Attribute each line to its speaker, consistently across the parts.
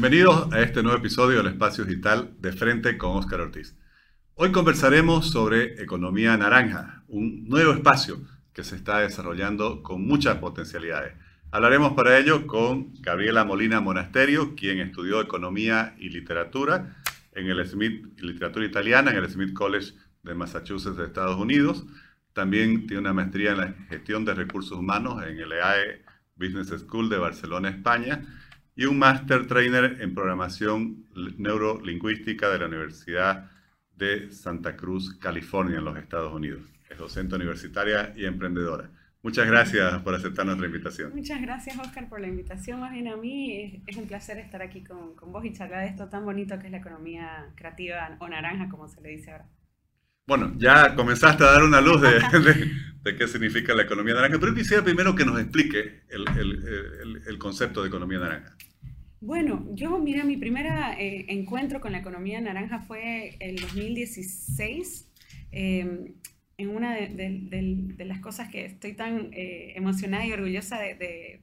Speaker 1: Bienvenidos a este nuevo episodio del Espacio Digital de Frente con Óscar Ortiz. Hoy conversaremos sobre economía naranja, un nuevo espacio que se está desarrollando con muchas potencialidades. Hablaremos para ello con Gabriela Molina Monasterio, quien estudió economía y literatura en el Smith, literatura italiana en el Smith College de Massachusetts de Estados Unidos. También tiene una maestría en la gestión de recursos humanos en el EAE Business School de Barcelona, España y un Master Trainer en Programación Neurolingüística de la Universidad de Santa Cruz, California, en los Estados Unidos. Es docente universitaria y emprendedora. Muchas gracias por aceptar nuestra invitación.
Speaker 2: Muchas gracias, Oscar, por la invitación. Más bien a mí es, un placer estar aquí con, con, vos y charlar de esto tan bonito que es la economía creativa o naranja, como se le dice ahora.
Speaker 1: Bueno, ya comenzaste a dar una luz de, de, qué significa la economía naranja, pero yo quisiera primero que nos explique el, el, el concepto de economía naranja.
Speaker 2: Bueno, yo, mira, mi primer eh, encuentro con la economía naranja fue el 2016. Em, en una de, las cosas que estoy tan eh, emocionada y orgullosa de,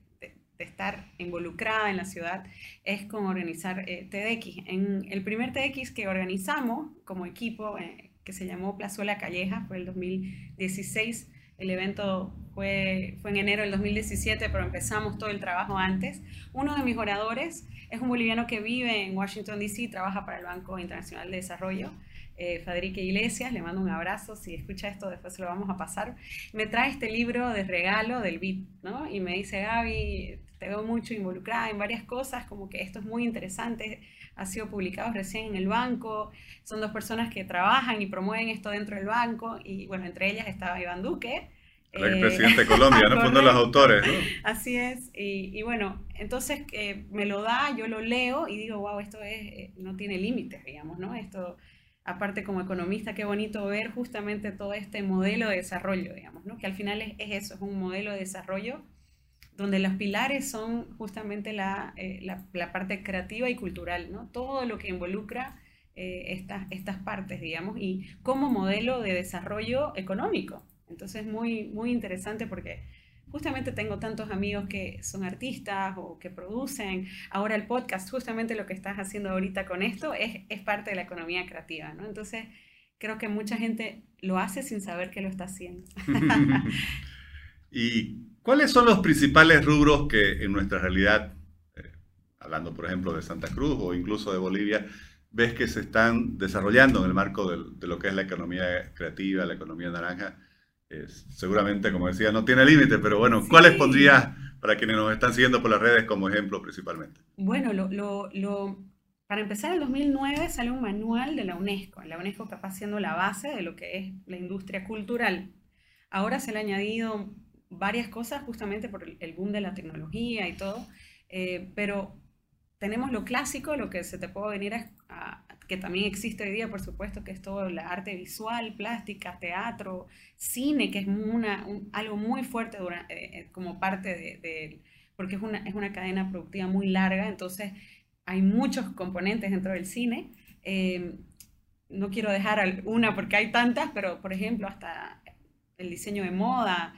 Speaker 2: estar involucrada en la ciudad es con organizar eh, TEDx. En el primer TEDx que organizamos como equipo, que se llamó Plazuela Calleja, fue el 2016, el evento fue, fue en enero del 2017, pero empezamos todo el trabajo antes. Uno de mis oradores es un boliviano que vive en Washington, D.C., trabaja para el Banco Internacional de Desarrollo. Eh, Iglesias, le mando un abrazo, si escucha esto después se lo vamos a pasar, me trae este libro de regalo del BIT, ¿no? Y me dice, Gaby, te veo mucho involucrada en varias cosas, como que esto es muy interesante, ha sido publicado recién en el banco, son dos personas que trabajan y promueven esto dentro del banco, y bueno, entre ellas estaba Iván Duque,
Speaker 1: el presidente de Colombia, ¿no? De los autores, ¿no?
Speaker 2: Así es. Y, bueno, entonces eh, me lo da, yo lo leo y digo, wow, esto es, eh, no tiene límites, digamos, ¿no? Esto, aparte como economista, qué bonito ver justamente todo este modelo de desarrollo, digamos, ¿no? Que al final es, eso, es un modelo de desarrollo donde los pilares son justamente la, eh, la, la parte creativa y cultural, ¿no? Todo lo que involucra estas, estas partes, digamos, y como modelo de desarrollo económico. Entonces, muy, muy interesante porque justamente tengo tantos amigos que son artistas o que producen. Ahora el podcast, justamente lo que estás haciendo ahorita con esto, es, es parte de la economía creativa, ¿no? Entonces, creo que mucha gente lo hace sin saber que lo está haciendo.
Speaker 1: ¿Y cuáles son los principales rubros que en nuestra realidad, eh, hablando por ejemplo de Santa Cruz o incluso de Bolivia, ves que se están desarrollando en el marco de, de lo que es la economía creativa, la economía naranja? seguramente, como decía, no tiene límite, pero bueno, ¿cuáles pondrías para quienes nos están siguiendo por las redes como ejemplo principalmente?
Speaker 2: Bueno, lo, lo, lo, para empezar, en 2009 sale un manual de la UNESCO, la UNESCO capaz siendo la base de lo que es la industria cultural. Ahora se le han añadido varias cosas justamente por el boom de la tecnología y todo, eh, pero tenemos lo clásico, lo que se te puede venir a, que también existe hoy día, por supuesto, que es todo el arte visual, plástica, teatro, cine, que es una, algo muy fuerte eh, eh, como parte de, porque es una, es una cadena productiva muy larga, entonces hay muchos componentes dentro del cine. Eh, no quiero dejar una porque hay tantas, pero por ejemplo, hasta el diseño de moda.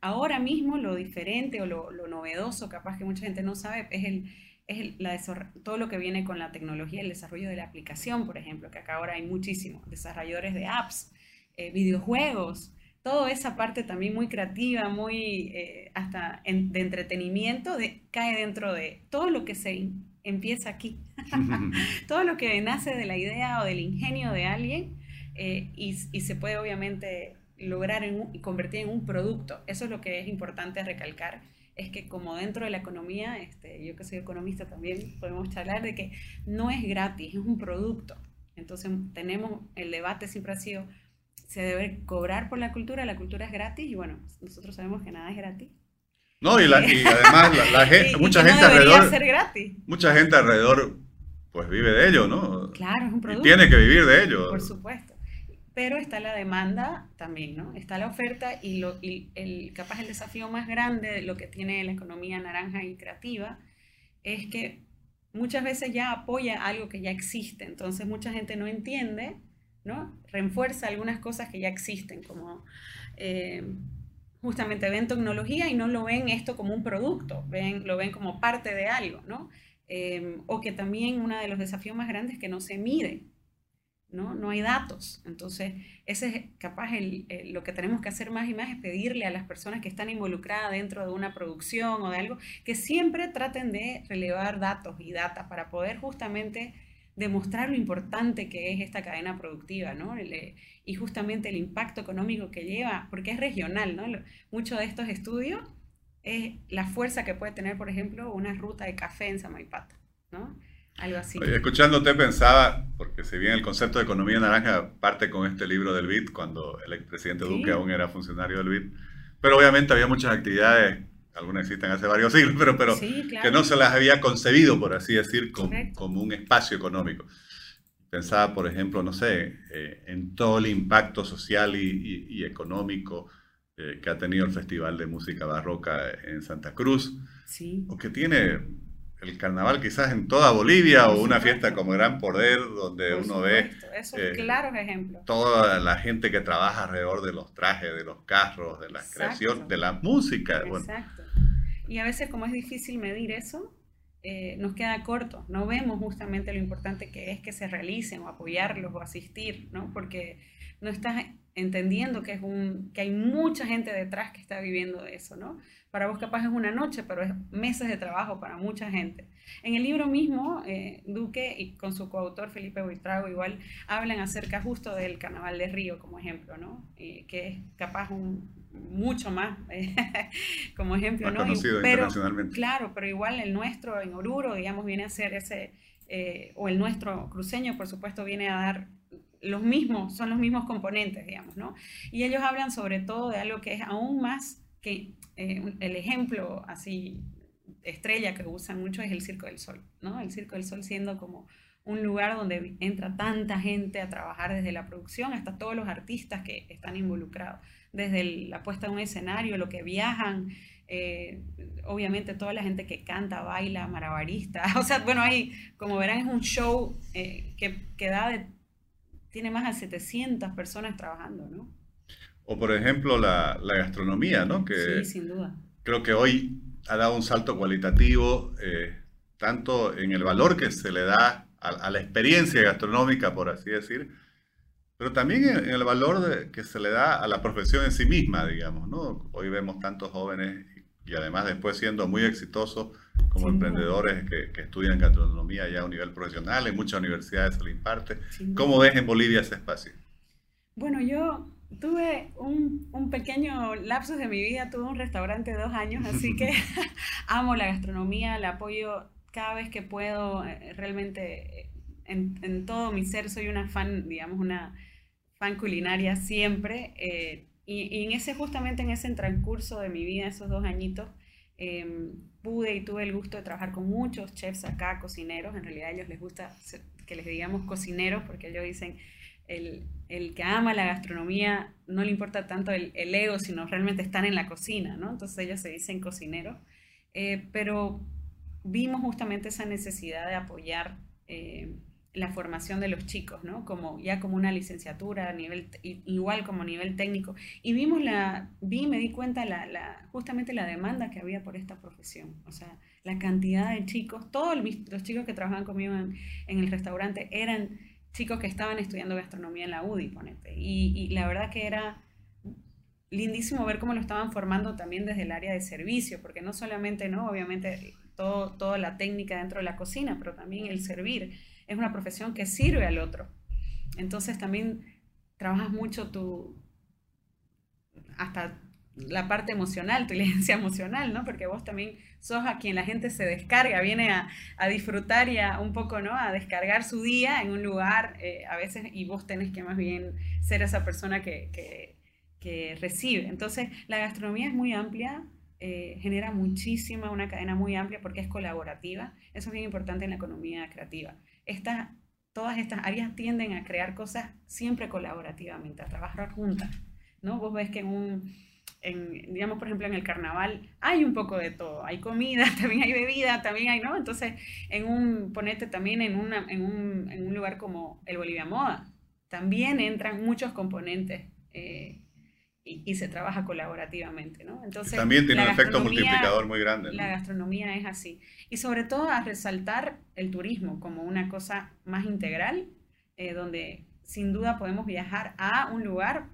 Speaker 2: Ahora mismo lo diferente o lo, lo novedoso, capaz que mucha gente no sabe, es el es todo lo que viene con la tecnología, el desarrollo de la aplicación, por ejemplo, que acá ahora hay muchísimos, desarrolladores de apps, eh, videojuegos, toda esa parte también muy creativa, muy eh, hasta de entretenimiento, de, cae dentro de todo lo que se empieza aquí, todo lo que nace de la idea o del ingenio de alguien eh, y, y, se puede obviamente lograr y convertir en un producto. Eso es lo que es importante recalcar es que como dentro de la economía, este, yo que soy economista también, podemos charlar de que no es gratis, es un producto. Entonces tenemos, el debate siempre ha sido, se debe cobrar por la cultura, la cultura es gratis y bueno, nosotros sabemos que nada es gratis.
Speaker 1: No, y, además la, gente, mucha gente alrededor... Ser gratis. Mucha gente alrededor pues vive de ello, ¿no?
Speaker 2: Claro, es un producto.
Speaker 1: Y tiene que vivir de ello.
Speaker 2: Por supuesto pero está la demanda también, ¿no? Está la oferta y, lo, el, capaz el desafío más grande de lo que tiene la economía naranja y creativa es que muchas veces ya apoya algo que ya existe, entonces mucha gente no entiende, ¿no? Refuerza algunas cosas que ya existen, como eh, justamente ven tecnología y no lo ven esto como un producto, ven, lo ven como parte de algo, ¿no? Em, o que también uno de los desafíos más grandes es que no se mide, ¿no? No hay datos. Entonces, ese es capaz el, lo que tenemos que hacer más y más es pedirle a las personas que están involucradas dentro de una producción o de algo, que siempre traten de relevar datos y data para poder justamente demostrar lo importante que es esta cadena productiva, ¿no? y justamente el impacto económico que lleva, porque es regional, ¿no? Muchos de estos estudios es la fuerza que puede tener, por ejemplo, una ruta de café en Samaipata, ¿no? Algo así.
Speaker 1: escuchándote pensaba, porque si bien el concepto de economía naranja parte con este libro del BID, cuando el expresidente Duque aún era funcionario del BID, pero obviamente había muchas actividades, algunas existen hace varios siglos, pero, pero que no se las había concebido, por así decir, como, un espacio económico. Pensaba, por ejemplo, no sé, eh, en todo el impacto social y, y económico eh, que ha tenido el Festival de Música Barroca en Santa Cruz, sí. o que tiene el carnaval quizás en toda Bolivia o una fiesta como Gran Poder donde uno ve
Speaker 2: Eso eh, claros ejemplos.
Speaker 1: toda la gente que trabaja alrededor de los trajes, de los carros, de la creación, de la música.
Speaker 2: Exacto. Y a veces como es difícil medir eso, eh, nos queda corto, no vemos justamente lo importante que es que se realicen o apoyarlos o asistir, ¿no? Porque no estás entendiendo que, es un, que hay mucha gente detrás que está viviendo eso, ¿no? Para vos capaz es una noche, pero es meses de trabajo para mucha gente. En el libro mismo, eh, Duque y con su coautor Felipe Buitrago igual hablan acerca justo del Carnaval de Río como ejemplo, ¿no? que es capaz un, mucho más como ejemplo, ¿no?
Speaker 1: pero,
Speaker 2: Claro, pero igual el nuestro en Oruro, digamos, viene a ser ese, eh, o el nuestro cruceño, por supuesto, viene a dar los mismos, son los mismos componentes, digamos, ¿no? Y ellos hablan sobre todo de algo que es aún más que eh, el ejemplo así estrella que usan mucho es el Circo del Sol, ¿no? El Circo del Sol siendo como un lugar donde entra tanta gente a trabajar desde la producción hasta todos los artistas que están involucrados, desde la puesta de un escenario, lo que viajan, eh, obviamente toda la gente que canta, baila, marabarista, o sea, bueno, ahí, como verán, es un show eh, que, que da de tiene más de 700 personas trabajando, ¿no?
Speaker 1: O por ejemplo la, la gastronomía, ¿no?
Speaker 2: Que sí, sin duda.
Speaker 1: Creo que hoy ha dado un salto cualitativo, eh, tanto en el valor que se le da a, la experiencia gastronómica, por así decir, pero también en, el valor que se le da a la profesión en sí misma, digamos, ¿no? Hoy vemos tantos jóvenes y además después siendo muy exitosos como emprendedores que, que, estudian gastronomía ya a un nivel profesional, en muchas universidades se le imparte. ¿Cómo ves en Bolivia ese espacio?
Speaker 2: Bueno, yo tuve un, un, pequeño lapsus de mi vida, tuve un restaurante de dos años, así que amo la gastronomía, la apoyo cada vez que puedo, eh, realmente eh, en, en, todo mi ser soy una fan, digamos, una fan culinaria siempre. Eh, y, y, en ese, justamente en ese transcurso de mi vida, esos dos añitos, Em, pude y tuve el gusto de trabajar con muchos chefs acá, cocineros. En realidad a ellos les gusta que les digamos cocineros porque ellos dicen, el, el que ama la gastronomía no le importa tanto el, ego, sino realmente están en la cocina, ¿no? Entonces ellos se dicen cocineros. Eh, pero vimos justamente esa necesidad de apoyar eh, la formación de los chicos, ¿no? Como ya como una licenciatura a nivel igual como nivel técnico y vimos la vi me di cuenta la, justamente la demanda que había por esta profesión, o sea, la cantidad de chicos, todos los chicos que trabajaban conmigo en, en el restaurante eran chicos que estaban estudiando gastronomía en la UDI, ponete, y, y la verdad que era lindísimo ver cómo lo estaban formando también desde el área de servicio, porque no solamente, ¿no? Obviamente todo, toda la técnica dentro de la cocina, pero también el servir es una profesión que sirve al otro. Entonces también trabajas mucho tu, hasta la parte emocional, tu inteligencia emocional, ¿no? Porque vos también sos a quien la gente se descarga, viene a, disfrutar y a un poco, ¿no? A descargar su día en un lugar eh, a veces y vos tenés que más bien ser esa persona que, que, recibe. Entonces, la gastronomía es muy amplia, eh, genera muchísima, una cadena muy amplia porque es colaborativa. Eso es bien importante en la economía creativa todas estas áreas tienden a crear cosas siempre colaborativamente, a trabajar juntas, ¿no? Vos ves que en un, digamos, por ejemplo, en el carnaval hay un poco de todo, hay comida, también hay bebida, también hay, ¿no? Entonces, en un, ponete también en, una, en, un, en un lugar como el Bolivia Moda, también entran muchos componentes. Eh, y, se trabaja colaborativamente, ¿no?
Speaker 1: Entonces, También tiene un efecto multiplicador muy grande.
Speaker 2: La gastronomía es así. Y sobre todo a resaltar el turismo como una cosa más integral, eh, donde sin duda podemos viajar a un lugar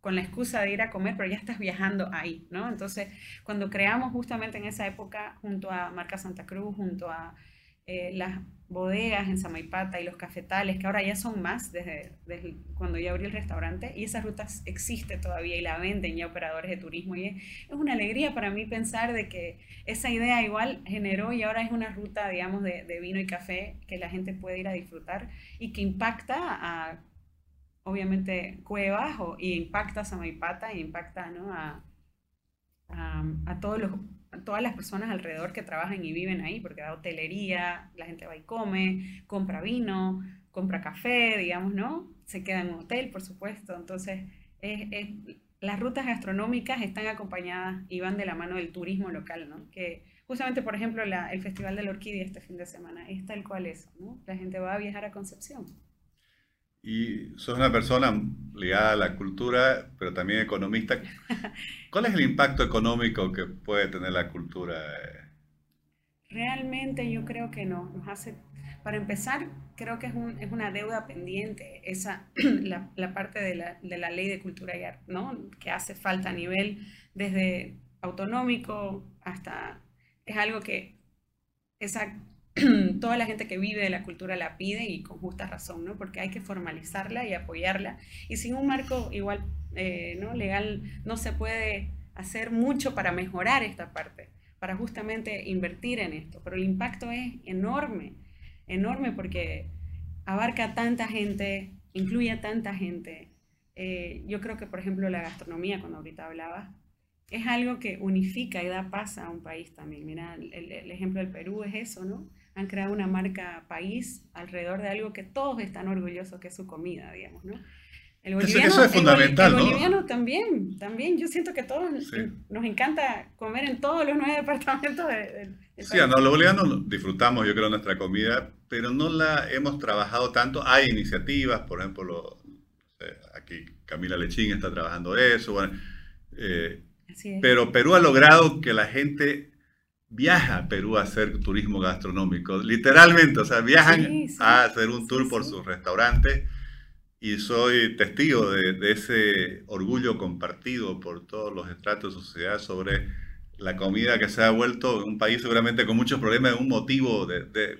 Speaker 2: con la excusa de ir a comer, pero ya estás viajando ahí, ¿no? Entonces, cuando creamos justamente en esa época, junto a Marca Santa Cruz, junto a eh, las bodegas en Samaipata y los cafetales, que ahora ya son más desde, cuando yo abrí el restaurante, y esa ruta existe todavía y la venden ya operadores de turismo. Y es, una alegría para mí pensar de que esa idea igual generó y ahora es una ruta, digamos, de, vino y café que la gente puede ir a disfrutar y que impacta a, obviamente, Cuevas o, y impacta a Samaipata y impacta ¿no? a, a, a todos los todas las personas alrededor que trabajan y viven ahí, porque da hotelería, la gente va y come, compra vino, compra café, digamos, ¿no? Se queda en un hotel, por supuesto. Entonces, las rutas gastronómicas están acompañadas y van de la mano del turismo local, ¿no? Que justamente, por ejemplo, el Festival de la Orquídea este fin de semana es tal cual eso, ¿no? La gente va a viajar a Concepción.
Speaker 1: Y sos una persona ligada a la cultura, pero también economista. ¿Cuál es el impacto económico que puede tener la cultura?
Speaker 2: Realmente yo creo que no. Nos hace, para empezar, creo que es, un, es una deuda pendiente esa, la, la parte de la, de la, ley de cultura y arte, ¿no? que hace falta a nivel desde autonómico hasta... Es algo que esa toda la gente que vive de la cultura la pide y con justa razón, ¿no? Porque hay que formalizarla y apoyarla. Y sin un marco igual, eh, ¿no? Legal no se puede hacer mucho para mejorar esta parte, para justamente invertir en esto. Pero el impacto es enorme, enorme porque abarca tanta gente, incluye a tanta gente. Eh, yo creo que, por ejemplo, la gastronomía, cuando ahorita hablaba, es algo que unifica y da paz a un país también. Mira, el, el ejemplo del Perú es eso, ¿no? Han creado una marca país alrededor de algo que todos están orgullosos, que es su comida, digamos, ¿no?
Speaker 1: El boliviano, eso, es fundamental,
Speaker 2: el, el boliviano también, también. Yo siento que todos nos encanta comer en todos los nueve departamentos del
Speaker 1: Sí, no, los bolivianos disfrutamos, yo creo, nuestra comida, pero no la hemos trabajado tanto. Hay iniciativas, por ejemplo, aquí Camila Lechín está trabajando eso, bueno, eh, pero Perú ha logrado que la gente viaja a Perú a hacer turismo gastronómico, literalmente, o sea, viajan a hacer un tour por sus restaurantes y soy testigo de, ese orgullo compartido por todos los estratos de sociedad sobre la comida que se ha vuelto un país seguramente con muchos problemas, un motivo de,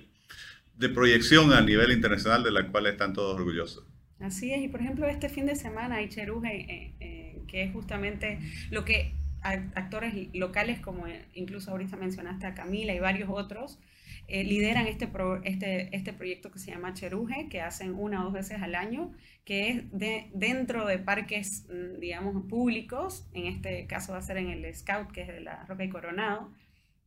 Speaker 1: proyección a nivel internacional de la cual están todos orgullosos.
Speaker 2: Así es, y por ejemplo este fin de semana hay Cheruje, eh, eh, que es justamente lo que actores locales, como incluso ahorita mencionaste a Camila y varios otros, eh, lideran este, este, este proyecto que se llama Cheruje, que hacen una o dos veces al año, que es de, dentro de parques, mm, digamos, públicos, en este caso va a ser en el Scout, que es de la Roca y Coronado,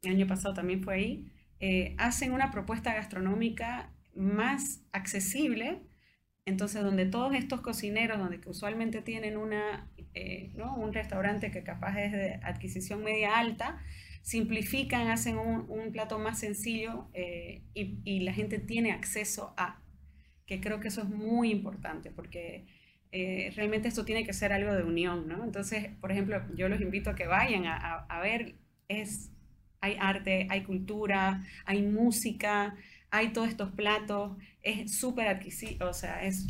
Speaker 2: el año pasado también fue ahí, eh, hacen una propuesta gastronómica más accesible, entonces donde todos estos cocineros, donde usualmente tienen una eh, ¿no? un restaurante que capaz es de adquisición media alta, simplifican, hacen un, plato más sencillo eh, y, la gente tiene acceso a, que creo que eso es muy importante porque eh, realmente esto tiene que ser algo de unión, ¿no? Entonces, por ejemplo, yo los invito a que vayan a, a ver, es, hay arte, hay cultura, hay música, hay todos estos platos, es súper adquisible, o sea, es,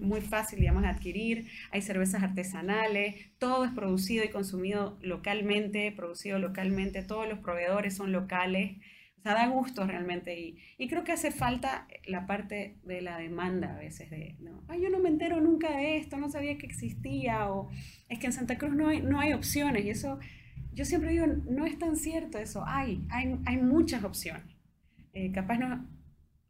Speaker 2: muy fácil, digamos, adquirir, hay cervezas artesanales, todo es producido y consumido localmente, producido localmente, todos los proveedores son locales, o sea, da gusto realmente y, y creo que hace falta la parte de la demanda a veces de, no, Ay, yo no me entero nunca de esto, no sabía que existía, o es que en Santa Cruz no hay, no hay opciones y eso, yo siempre digo, no es tan cierto eso, hay, hay, hay muchas opciones. Eh, capaz no,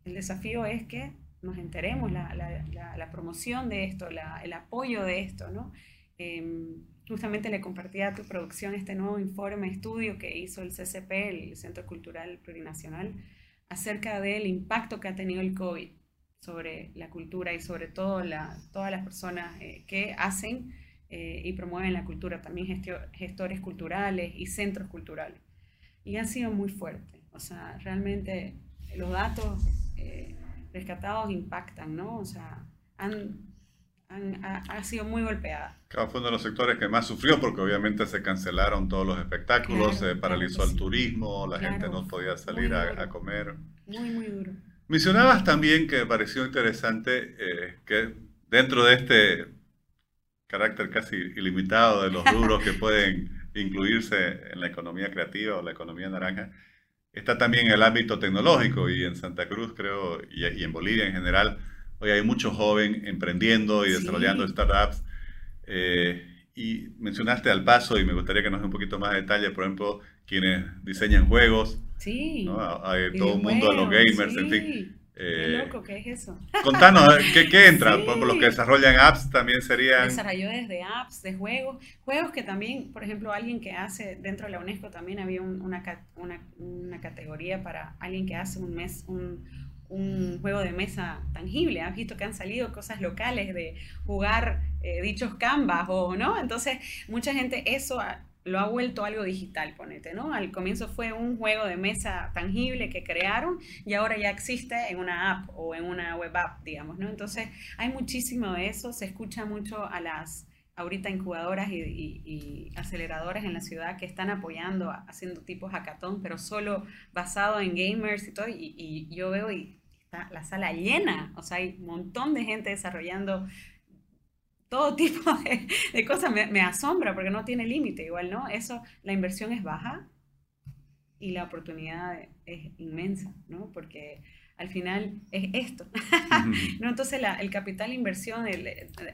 Speaker 2: el desafío es que nos enteremos, la, la, promoción de esto, el apoyo de esto, ¿no? Em, justamente le compartí a tu producción este nuevo informe, estudio que hizo el CCP, el Centro Cultural Plurinacional, acerca del impacto que ha tenido el COVID sobre la cultura y sobre todo la, todas las personas eh, que hacen eh, y promueven la cultura, también gestores culturales y centros culturales. Y ha sido muy fuerte, o sea, realmente los datos eh, rescatados impactan, ¿no? O sea, han, ha, sido muy golpeada.
Speaker 1: Claro, fue uno de los sectores que más sufrió porque obviamente se cancelaron todos los espectáculos, se paralizó el turismo, la gente no podía salir a, comer.
Speaker 2: Muy, muy duro.
Speaker 1: Mencionabas también que me pareció interesante eh, que dentro de este carácter casi ilimitado de los rubros que pueden incluirse en la economía creativa o la economía naranja, está también el ámbito tecnológico y en Santa Cruz creo, y, y en Bolivia en general, Hoy hay mucho joven emprendiendo y desarrollando startups. Eh, y mencionaste al paso y me gustaría que nos dé un poquito más de detalle, por ejemplo, quienes diseñan juegos.
Speaker 2: Sí.
Speaker 1: Todo el mundo de los gamers, en
Speaker 2: fin. Qué eh, loco, ¿qué es eso?
Speaker 1: Contanos, ¿qué, qué entra? Por ejemplo, los que desarrollan apps también serían...
Speaker 2: Desarrolladores de apps, de juegos, juegos que también, por ejemplo, alguien que hace, dentro de la UNESCO también había una, una, una, categoría para alguien que hace un mes, un, un juego de mesa tangible. Has visto que han salido cosas locales de jugar eh, dichos canvas o no. Entonces, mucha gente eso lo ha vuelto algo digital, ponete, ¿no? Al comienzo fue un juego de mesa tangible que crearon y ahora ya existe en una app o en una web app, digamos, ¿no? Entonces, hay muchísimo de eso, se escucha mucho a las ahorita incubadoras y, aceleradoras en la ciudad que están apoyando, haciendo tipos hackathon, pero solo basado en gamers y todo, y, y yo veo y la sala llena, o sea, hay un montón de gente desarrollando todo tipo de, cosas, me, asombra porque no tiene límite igual, ¿no? Eso, la inversión es baja y la oportunidad es inmensa, ¿no? Porque al final es esto. ¿no? Entonces el capital inversión,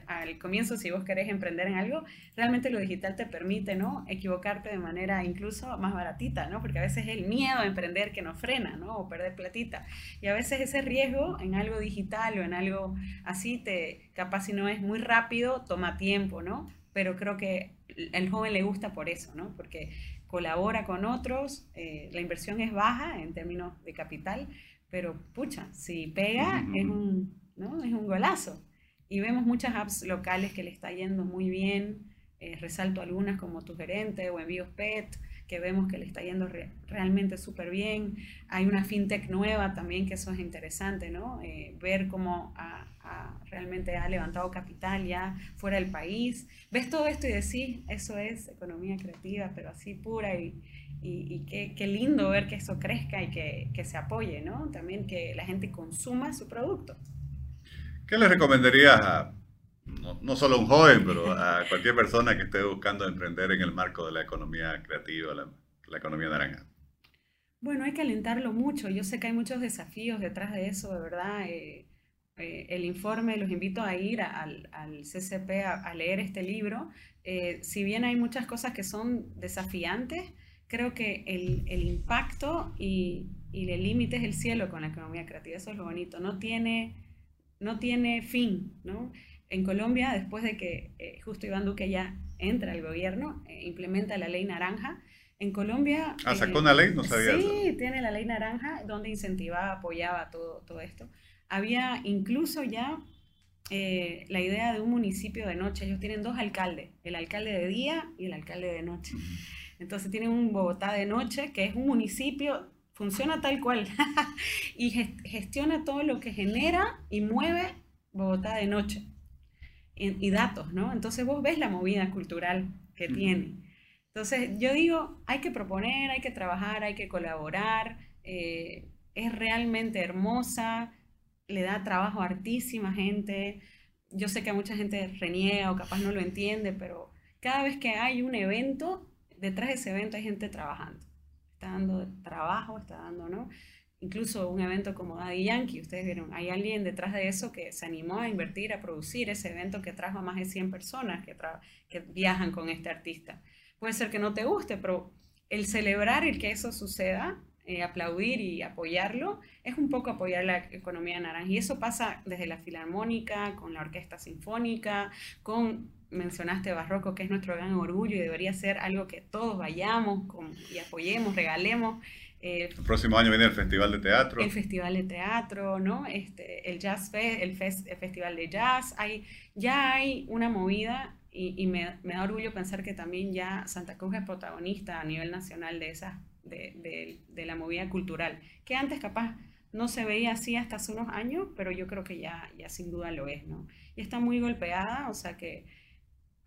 Speaker 2: al comienzo, si vos querés emprender en algo, realmente lo digital te permite ¿no? equivocarte de manera incluso más baratita, ¿no? porque a veces es el miedo a emprender que nos frena ¿no? o perder platita. Y a veces ese riesgo en algo digital o en algo así, te, capaz si no es muy rápido, toma tiempo, ¿no? pero creo que el joven le gusta por eso, ¿no? porque colabora con otros, eh, la inversión es baja en términos de capital, pero pucha, si pega es un, ¿no? es un golazo. Y vemos muchas apps locales que le está yendo muy bien. Eh, resalto algunas como Tu Gerente o Envíos Pet, que vemos que le está yendo realmente súper bien. Hay una fintech nueva también, que eso es interesante, ¿no? Eh, ver cómo realmente ha levantado capital ya fuera del país. Ves todo esto y decís, eso es economía creativa, pero así pura y, y, qué, lindo ver que eso crezca y que, se apoye, ¿no? También que la gente consuma su producto.
Speaker 1: ¿Qué le recomendarías a, no, solo a un joven, pero a cualquier persona que esté buscando emprender en el marco de la economía creativa, la, economía naranja?
Speaker 2: Bueno, hay que alentarlo mucho. Yo sé que hay muchos desafíos detrás de eso, de verdad. Eh, eh, el informe, los invito a ir al, CCP a, leer este libro. Eh, si bien hay muchas cosas que son desafiantes, creo que el, el impacto y, y, el límite es el cielo con la economía creativa. Eso es lo bonito. No tiene, no tiene fin, ¿no? En Colombia, después de que eh, justo Iván Duque ya entra al gobierno, eh, implementa la ley naranja, en Colombia...
Speaker 1: Ah, sacó una ley, no sabía
Speaker 2: Sí, tiene la ley naranja donde incentivaba, apoyaba todo, todo esto. Había incluso ya eh, la idea de un municipio de noche. Ellos tienen dos alcaldes, el alcalde de día y el alcalde de noche. Entonces tienen un Bogotá de noche, que es un municipio, funciona tal cual, y gestiona todo lo que genera y mueve Bogotá de noche. Y, datos, ¿no? Entonces vos ves la movida cultural que tiene. Entonces yo digo, hay que proponer, hay que trabajar, hay que colaborar. Eh, es realmente hermosa, le da trabajo a hartísima gente. Yo sé que a mucha gente reniega o capaz no lo entiende, pero cada vez que hay un evento, detrás de ese evento hay gente trabajando. Está dando trabajo, está dando, ¿no? Incluso un evento como Daddy Yankee, ustedes vieron, hay alguien detrás de eso que se animó a invertir, a producir ese evento que trajo a más de 100 personas que, viajan con este artista. Puede ser que no te guste, pero el celebrar el que eso suceda, eh, aplaudir y apoyarlo, es un poco apoyar la economía naranja. Y eso pasa desde la filarmónica, con la orquesta sinfónica, con mencionaste Barroco, que es nuestro gran orgullo y debería ser algo que todos vayamos y apoyemos, regalemos.
Speaker 1: Eh, el próximo año viene el Festival de Teatro.
Speaker 2: El Festival de Teatro, ¿no? Este, el Jazz Fest, el, Festival de Jazz. Hay, ya hay una movida y, me, da orgullo pensar que también ya Santa Cruz es protagonista a nivel nacional de, esas, de, de la movida cultural, que antes capaz no se veía así hasta hace unos años, pero yo creo que ya, ya sin duda lo es, ¿no? Y está muy golpeada, o sea que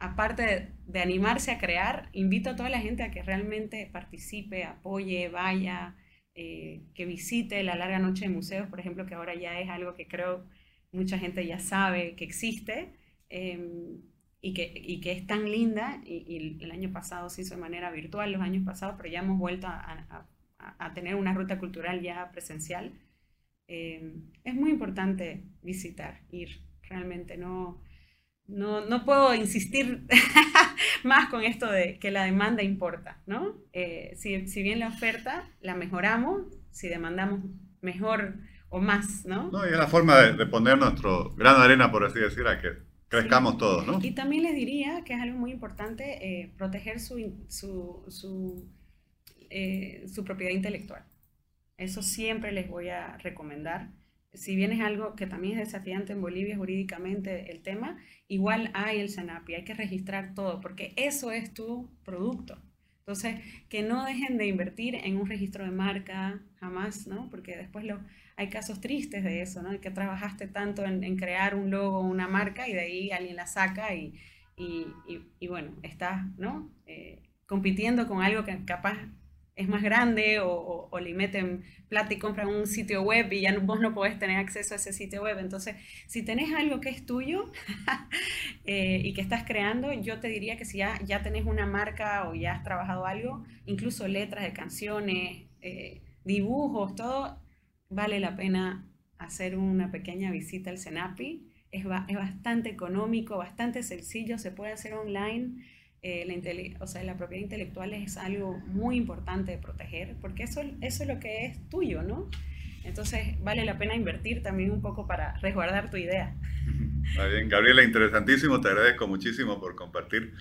Speaker 2: aparte de, animarse a crear, invito a toda la gente a que realmente participe, apoye, vaya, eh, que visite la larga noche de museos, por ejemplo, que ahora ya es algo que creo mucha gente ya sabe que existe. Em, y que, y que, es tan linda, y, el año pasado se hizo de manera virtual, los años pasados, pero ya hemos vuelto a, tener una ruta cultural ya presencial. Em, es muy importante visitar, ir, realmente no, no, no puedo insistir más con esto de que la demanda importa, ¿no? Eh, si, si, bien la oferta la mejoramos, si demandamos mejor o más, ¿no?
Speaker 1: No, y es la forma de, poner nuestro grano de arena, por así decir, a que crezcamos todos, ¿no?
Speaker 2: Y también les diría que es algo muy importante eh, proteger su, su, su, eh, su propiedad intelectual. Eso siempre les voy a recomendar si bien es algo que también es desafiante en Bolivia jurídicamente el tema, igual hay el SENAPI, hay que registrar todo, porque eso es tu producto. Entonces, que no dejen de invertir en un registro de marca, jamás, ¿no? Porque después lo, hay casos tristes de eso, ¿no? Que trabajaste tanto en, crear un logo, una marca, y de ahí alguien la saca y, y, y, bueno, estás, ¿no? Eh, compitiendo con algo que capaz es más grande o, le meten plata y compran un sitio web y ya vos no podés tener acceso a ese sitio web. Entonces, si tenés algo que es tuyo eh, y que estás creando, yo te diría que si ya, ya tenés una marca o ya has trabajado algo, incluso letras de canciones, eh, dibujos, todo, vale la pena hacer una pequeña visita al Senapi. Es, es bastante económico, bastante sencillo, se puede hacer online. Eh, la, o sea, la propiedad intelectual es algo muy importante de proteger, porque eso, eso es lo que es tuyo, ¿no? Entonces vale la pena invertir también un poco para resguardar tu idea.
Speaker 1: Está bien, Gabriela, interesantísimo, te agradezco muchísimo por compartir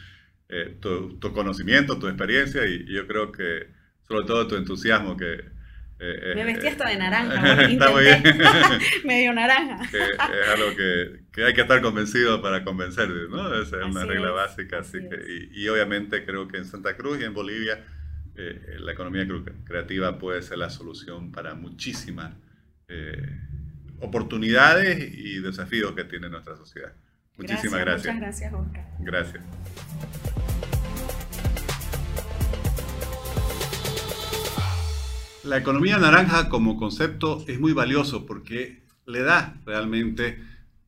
Speaker 1: eh, tu, tu, conocimiento, tu experiencia y, y, yo creo que sobre todo tu entusiasmo que
Speaker 2: eh, me vestí hasta de naranja. Está muy bien. Medio naranja.
Speaker 1: es algo que, que, hay que estar convencido para convencer, ¿no? Esa es una regla básica. Así, que, y, obviamente creo que en Santa Cruz y en Bolivia eh, la economía creativa puede ser la solución para muchísimas eh, oportunidades y desafíos que tiene nuestra sociedad. Muchísimas gracias.
Speaker 2: Muchas gracias, Oscar.
Speaker 1: Gracias. La economía naranja como concepto es muy valioso porque le da realmente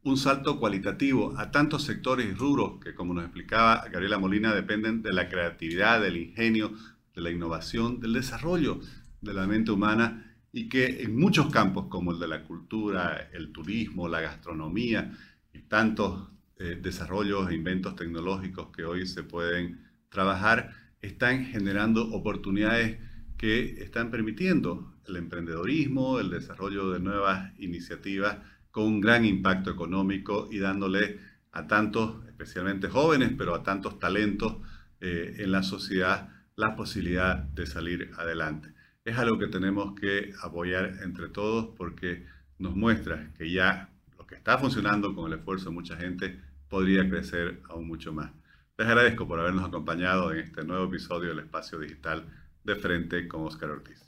Speaker 1: un salto cualitativo a tantos sectores y que, como nos explicaba Gabriela Molina, dependen de la creatividad, del ingenio, de la innovación, del desarrollo de la mente humana y que en muchos campos como el de la cultura, el turismo, la gastronomía y tantos eh, desarrollos e inventos tecnológicos que hoy se pueden trabajar, están generando oportunidades que están permitiendo el emprendedorismo, el desarrollo de nuevas iniciativas con un gran impacto económico y dándole a tantos, especialmente jóvenes, pero a tantos talentos eh, en la sociedad la posibilidad de salir adelante. Es algo que tenemos que apoyar entre todos porque nos muestra que ya lo que está funcionando con el esfuerzo de mucha gente podría crecer aún mucho más. Les agradezco por habernos acompañado en este nuevo episodio del Espacio Digital de frente con Oscar Ortiz.